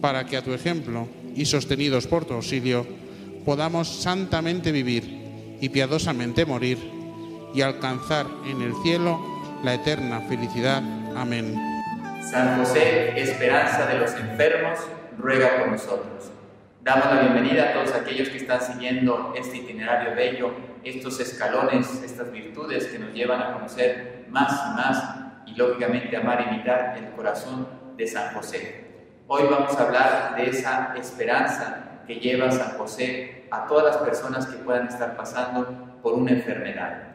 para que a tu ejemplo y sostenidos por tu auxilio, podamos santamente vivir y piadosamente morir y alcanzar en el cielo la eterna felicidad. Amén. San José, esperanza de los enfermos, ruega por nosotros. Damos la bienvenida a todos aquellos que están siguiendo este itinerario bello, estos escalones, estas virtudes que nos llevan a conocer más y más y lógicamente amar y imitar el corazón de San José. Hoy vamos a hablar de esa esperanza que lleva San José a todas las personas que puedan estar pasando por una enfermedad.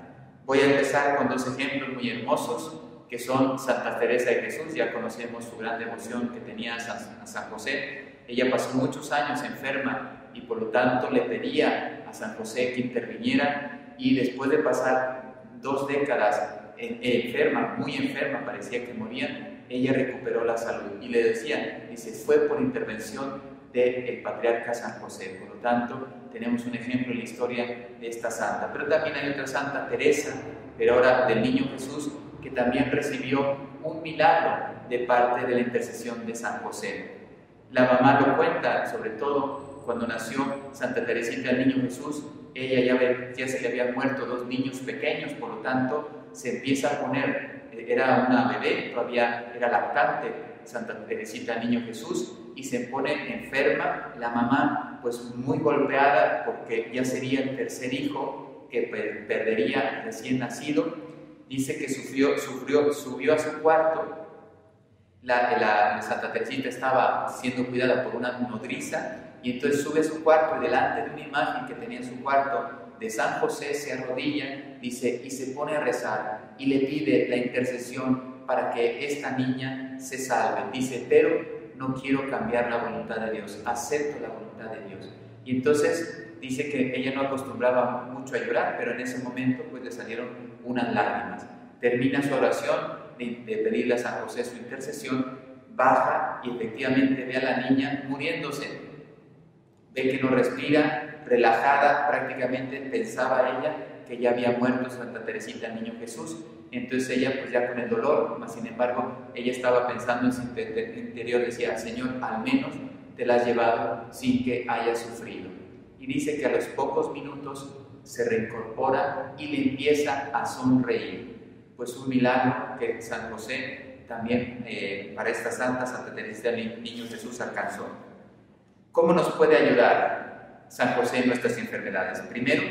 Voy a empezar con dos ejemplos muy hermosos que son Santa Teresa de Jesús, ya conocemos su gran devoción que tenía a San, José. Ella pasó muchos años enferma y por lo tanto le pedía a San José que interviniera y después de pasar dos décadas enferma, muy enferma, parecía que moría, ella recuperó la salud y le decía, dice, fue por intervención del patriarca San José. Por lo tanto, tenemos un ejemplo en la historia de esta santa. Pero también hay otra santa, Teresa, pero ahora del niño Jesús, que también recibió un milagro de parte de la intercesión de San José. La mamá lo cuenta, sobre todo cuando nació Santa Teresita el niño Jesús, ella ya, ya se le habían muerto dos niños pequeños, por lo tanto se empieza a poner, era una bebé, todavía era lactante. Santa Teresita niño Jesús, y se pone enferma, la mamá pues muy golpeada porque ya sería el tercer hijo que perdería recién nacido, dice que sufrió, subió a su cuarto. La, la, Santa Teresita estaba siendo cuidada por una nodriza y entonces sube a su cuarto y delante de una imagen que tenía en su cuarto de San José se arrodilla, dice, y se pone a rezar y le pide la intercesión para que esta niña se salve. Dice, pero no quiero cambiar la voluntad de Dios, acepto la voluntad de Dios. Y entonces dice que ella no acostumbraba mucho a llorar, pero en ese momento pues le salieron unas lágrimas. Termina su oración de, pedirle a San José su intercesión, baja y efectivamente ve a la niña muriéndose. Ve que no respira, relajada, prácticamente pensaba ella que ya había muerto Santa Teresita, el niño Jesús. Entonces ella, pues ya con el dolor, más sin embargo, ella estaba pensando en su interior, decía, Señor, al menos te la has llevado sin que haya sufrido. Y dice que a los pocos minutos se reincorpora y le empieza a sonreír. Pues un milagro que San José también eh, para esta santa, Santa Teresa del Niño Jesús alcanzó. ¿Cómo nos puede ayudar San José en nuestras enfermedades? Primero,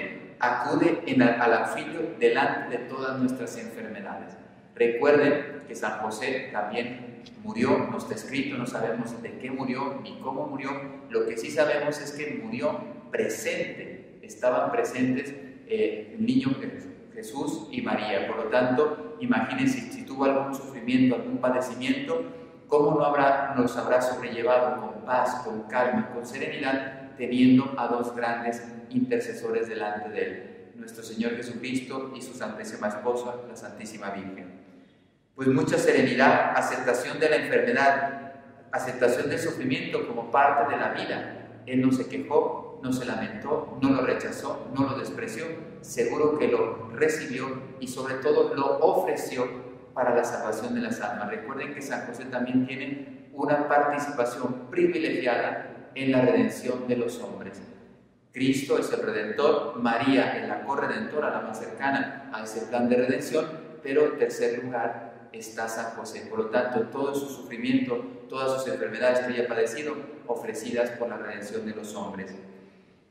acude al auxilio delante de todas nuestras enfermedades. Recuerden que San José también murió, no está escrito, no sabemos de qué murió ni cómo murió. Lo que sí sabemos es que murió presente estaban presentes eh, el niño Jesús y María. Por lo tanto, imagínense si tuvo algún sufrimiento, algún padecimiento, cómo no habrá, nos habrá sobrellevado con paz, con calma, con serenidad, teniendo a dos grandes intercesores delante de él, nuestro Señor Jesucristo y su Santísima Esposa, la Santísima Virgen. Pues mucha serenidad, aceptación de la enfermedad, aceptación del sufrimiento como parte de la vida. Él no se quejó, no se lamentó, no lo rechazó, no lo despreció, seguro que lo recibió y sobre todo lo ofreció para la salvación de las almas. Recuerden que San José también tiene una participación privilegiada en la redención de los hombres. Cristo es el redentor, María es la corredentora, la más cercana a ese plan de redención, pero en tercer lugar está San José. Por lo tanto, todo su sufrimiento, todas sus enfermedades que haya padecido, ofrecidas por la redención de los hombres.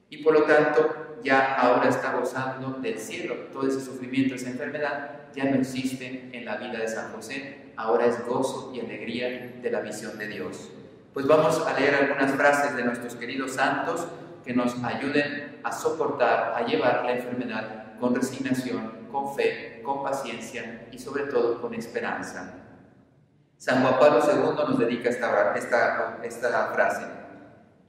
Y por lo tanto, ya ahora está gozando del cielo. Todo ese sufrimiento, esa enfermedad, ya no existe en la vida de San José. Ahora es gozo y alegría de la visión de Dios. Pues vamos a leer algunas frases de nuestros queridos santos que nos ayuden a soportar, a llevar la enfermedad con resignación, con fe, con paciencia y sobre todo con esperanza. San Juan Pablo II nos dedica esta, esta, frase.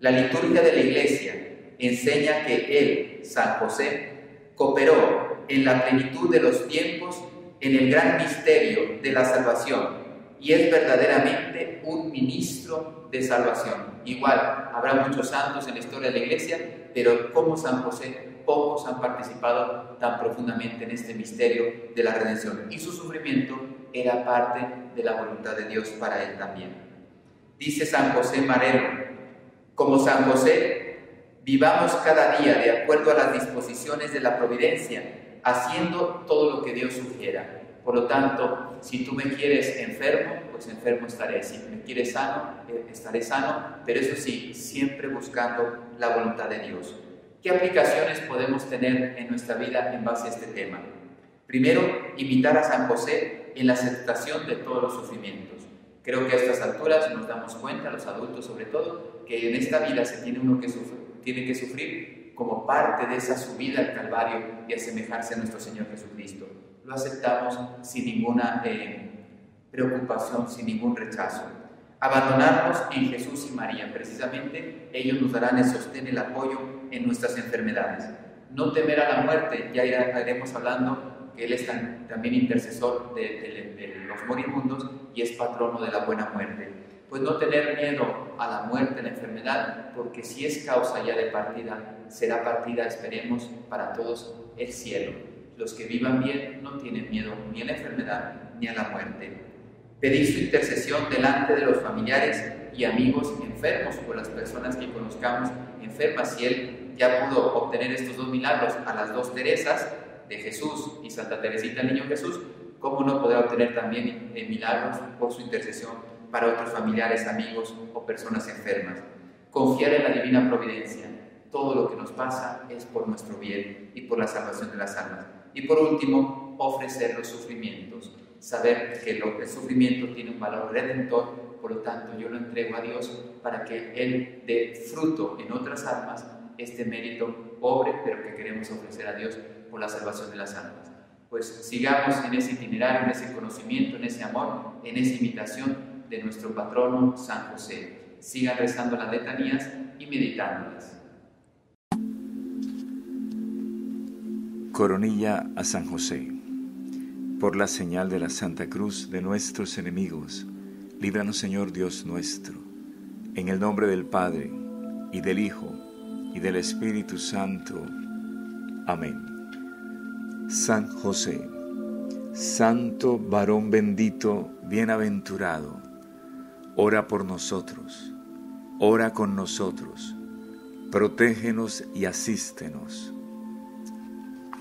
La liturgia de la Iglesia enseña que Él, San José, cooperó en la plenitud de los tiempos en el gran misterio de la salvación y es verdaderamente un ministro de salvación. Igual, habrá muchos santos en la historia de la iglesia, pero como San José, pocos han participado tan profundamente en este misterio de la redención. Y su sufrimiento era parte de la voluntad de Dios para él también. Dice San José Marero, como San José, vivamos cada día de acuerdo a las disposiciones de la providencia, haciendo todo lo que Dios sugiera por lo tanto, si tú me quieres enfermo, pues enfermo estaré. Si me quieres sano, eh, estaré sano. Pero eso sí, siempre buscando la voluntad de Dios. ¿Qué aplicaciones podemos tener en nuestra vida en base a este tema? Primero, imitar a San José en la aceptación de todos los sufrimientos. Creo que a estas alturas nos damos cuenta, los adultos sobre todo, que en esta vida se tiene uno que tiene que sufrir como parte de esa subida al Calvario y asemejarse a nuestro Señor Jesucristo lo aceptamos sin ninguna eh, preocupación, sin ningún rechazo. Abandonarnos en Jesús y María, precisamente ellos nos darán el sostén, el apoyo en nuestras enfermedades. No temer a la muerte, ya iremos hablando que Él es también intercesor de, de los moribundos y es patrono de la buena muerte. Pues no tener miedo a la muerte, la enfermedad, porque si es causa ya de partida, será partida, esperemos, para todos el cielo. Los que vivan bien no tienen miedo ni a la enfermedad ni a la muerte. Pedir su intercesión delante de los familiares y amigos enfermos por las personas que conozcamos enfermas. Si Él ya pudo obtener estos dos milagros a las dos Teresas de Jesús y Santa Teresita Niño Jesús, ¿cómo no podrá obtener también eh, milagros por su intercesión para otros familiares, amigos o personas enfermas? Confiar en la divina providencia. Todo lo que nos pasa es por nuestro bien y por la salvación de las almas. Y por último, ofrecer los sufrimientos. Saber que el sufrimiento tiene un valor redentor, por lo tanto yo lo entrego a Dios para que Él dé fruto en otras almas este mérito pobre, pero que queremos ofrecer a Dios por la salvación de las almas. Pues sigamos en ese itinerario, en ese conocimiento, en ese amor, en esa imitación de nuestro patrono San José. Sigan rezando las letanías y meditándolas. Coronilla a San José. Por la señal de la Santa Cruz de nuestros enemigos, líbranos Señor Dios nuestro, en el nombre del Padre, y del Hijo, y del Espíritu Santo. Amén. San José, Santo varón bendito, bienaventurado, ora por nosotros, ora con nosotros, protégenos y asístenos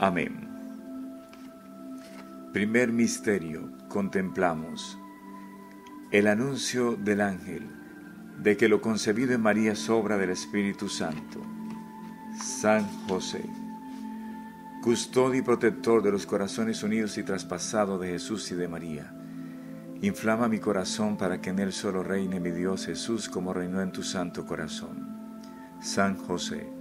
Amén. Primer misterio, contemplamos el anuncio del ángel de que lo concebido en María es obra del Espíritu Santo. San José, custodio y protector de los corazones unidos y traspasados de Jesús y de María. Inflama mi corazón para que en él solo reine mi Dios Jesús como reinó en tu santo corazón. San José,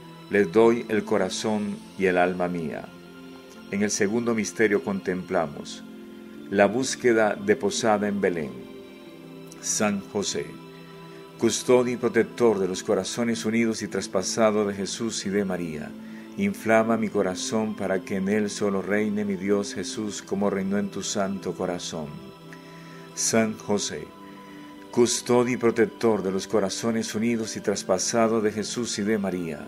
les doy el corazón y el alma mía. En el segundo misterio contemplamos la búsqueda de posada en Belén. San José, custodio y protector de los corazones unidos y traspasados de Jesús y de María, inflama mi corazón para que en él solo reine mi Dios Jesús como reinó en tu santo corazón. San José, custodio y protector de los corazones unidos y traspasados de Jesús y de María,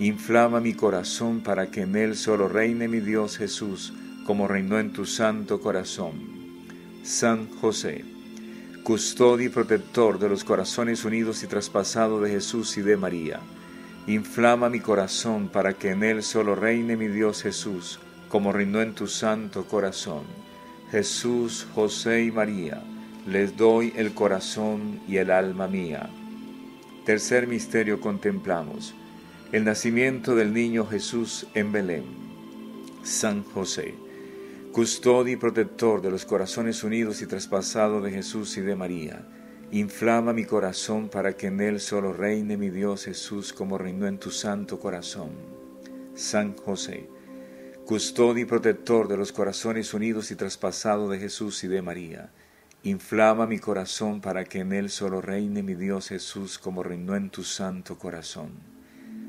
Inflama mi corazón para que en él solo reine mi Dios Jesús, como reinó en tu santo corazón. San José, custodio y protector de los corazones unidos y traspasados de Jesús y de María, inflama mi corazón para que en él solo reine mi Dios Jesús, como reinó en tu santo corazón. Jesús, José y María, les doy el corazón y el alma mía. Tercer misterio contemplamos el nacimiento del niño Jesús en Belén. San José, custodio y protector de los corazones unidos y traspasados de Jesús y de María, inflama mi corazón para que en él solo reine mi Dios Jesús como reinó en tu santo corazón. San José, custodio y protector de los corazones unidos y traspasados de Jesús y de María, inflama mi corazón para que en él solo reine mi Dios Jesús como reinó en tu santo corazón.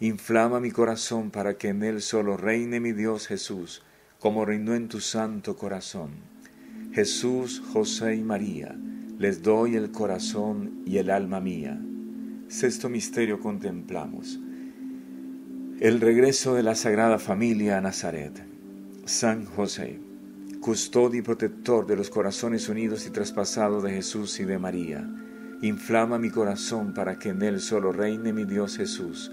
Inflama mi corazón para que en él solo reine mi Dios Jesús, como reinó en tu santo corazón. Jesús, José y María, les doy el corazón y el alma mía. Sexto misterio contemplamos. El regreso de la Sagrada Familia a Nazaret. San José custodio y protector de los corazones unidos y traspasados de Jesús y de María. Inflama mi corazón para que en él solo reine mi Dios Jesús,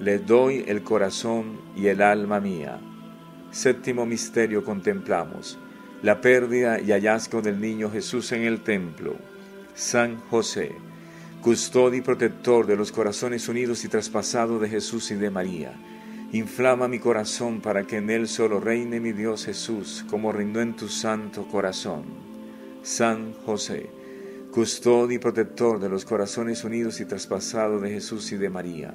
le doy el corazón y el alma mía. Séptimo misterio contemplamos, la pérdida y hallazgo del niño Jesús en el templo, San José, custodio y protector de los corazones unidos y traspasados de Jesús y de María, inflama mi corazón para que en él solo reine mi Dios Jesús, como reinó en tu santo corazón. San José, custodio y protector de los corazones unidos y traspasados de Jesús y de María,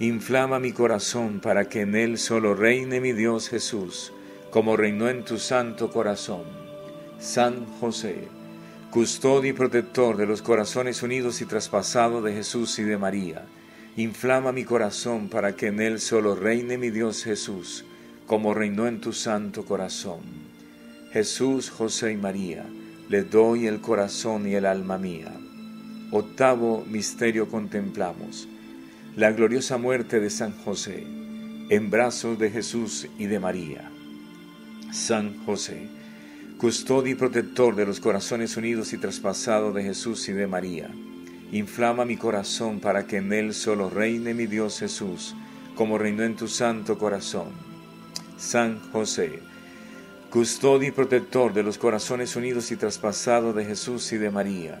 inflama mi corazón para que en él solo reine mi Dios Jesús, como reinó en tu santo corazón. San José, custodio y protector de los corazones unidos y traspasados de Jesús y de María, inflama mi corazón para que en él solo reine mi Dios Jesús, como reinó en tu santo corazón. Jesús, José y María, le doy el corazón y el alma mía. Octavo misterio contemplamos, la gloriosa muerte de San José, en brazos de Jesús y de María. San José, custodio y protector de los corazones unidos y traspasados de Jesús y de María, inflama mi corazón para que en él solo reine mi Dios Jesús, como reinó en tu santo corazón. San José, custodio y protector de los corazones unidos y traspasados de Jesús y de María,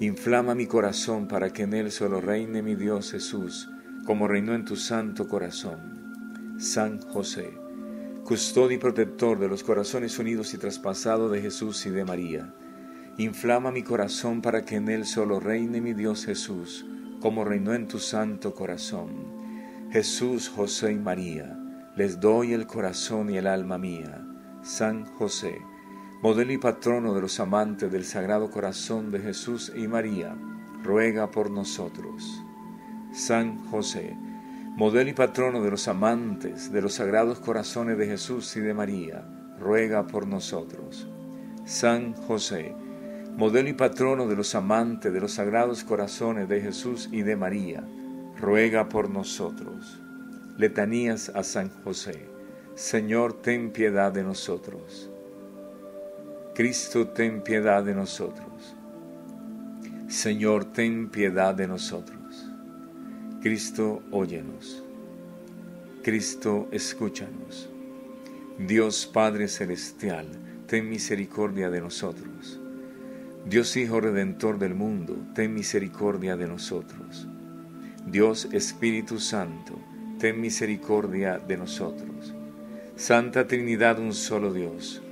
inflama mi corazón para que en él solo reine mi Dios Jesús, como reinó en tu santo corazón. San José, custodio y protector de los corazones unidos y traspasados de Jesús y de María, inflama mi corazón para que en él solo reine mi Dios Jesús, como reinó en tu santo corazón. Jesús, José y María, les doy el corazón y el alma mía. San José, modelo y patrono de los amantes del Sagrado Corazón de Jesús y María, ruega por nosotros. San José, modelo y patrono de los amantes de los sagrados corazones de Jesús y de María, ruega por nosotros. San José, modelo y patrono de los amantes de los sagrados corazones de Jesús y de María, ruega por nosotros. Letanías a San José. Señor, ten piedad de nosotros. Cristo, ten piedad de nosotros. Señor, ten piedad de nosotros. Cristo, óyenos. Cristo, escúchanos. Dios Padre Celestial, ten misericordia de nosotros. Dios Hijo Redentor del mundo, ten misericordia de nosotros. Dios Espíritu Santo, ten misericordia de nosotros. Santa Trinidad, un solo Dios,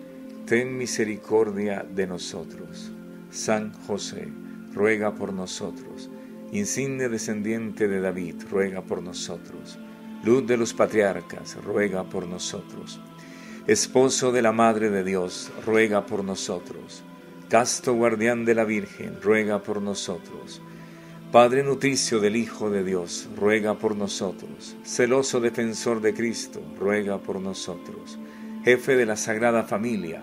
ten misericordia de nosotros. San José, ruega por nosotros insigne descendiente de David, ruega por nosotros. Luz de los patriarcas, ruega por nosotros. Esposo de la Madre de Dios, ruega por nosotros. Casto guardián de la Virgen, ruega por nosotros. Padre nutricio del Hijo de Dios, ruega por nosotros. Celoso defensor de Cristo, ruega por nosotros. Jefe de la Sagrada Familia,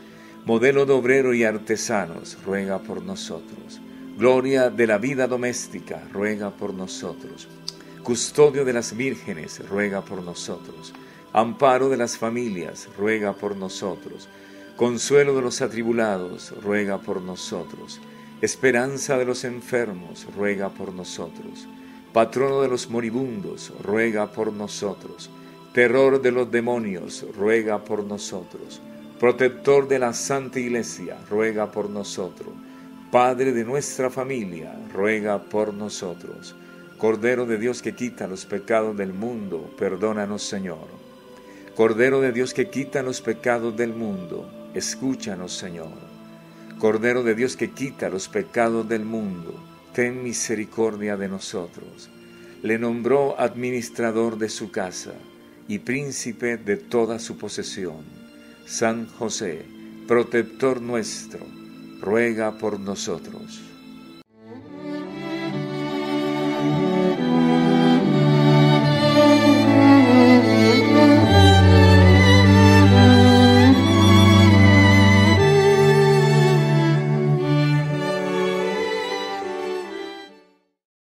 Modelo de obrero y artesanos, ruega por nosotros. Gloria de la vida doméstica, ruega por nosotros. Custodio de las vírgenes, ruega por nosotros. Amparo de las familias, ruega por nosotros. Consuelo de los atribulados, ruega por nosotros. Esperanza de los enfermos, ruega por nosotros patrono de los moribundos, ruega por nosotros. Terror de los demonios, ruega por nosotros. Protector de la Santa Iglesia, ruega por nosotros. Padre de nuestra familia, ruega por nosotros. Cordero de Dios que quita los pecados del mundo, perdónanos Señor. Cordero de Dios que quita los pecados del mundo, escúchanos Señor. Cordero de Dios que quita los pecados del mundo, ten misericordia de nosotros. Le nombró administrador de su casa y príncipe de toda su posesión. San José, protector nuestro, ruega por nosotros.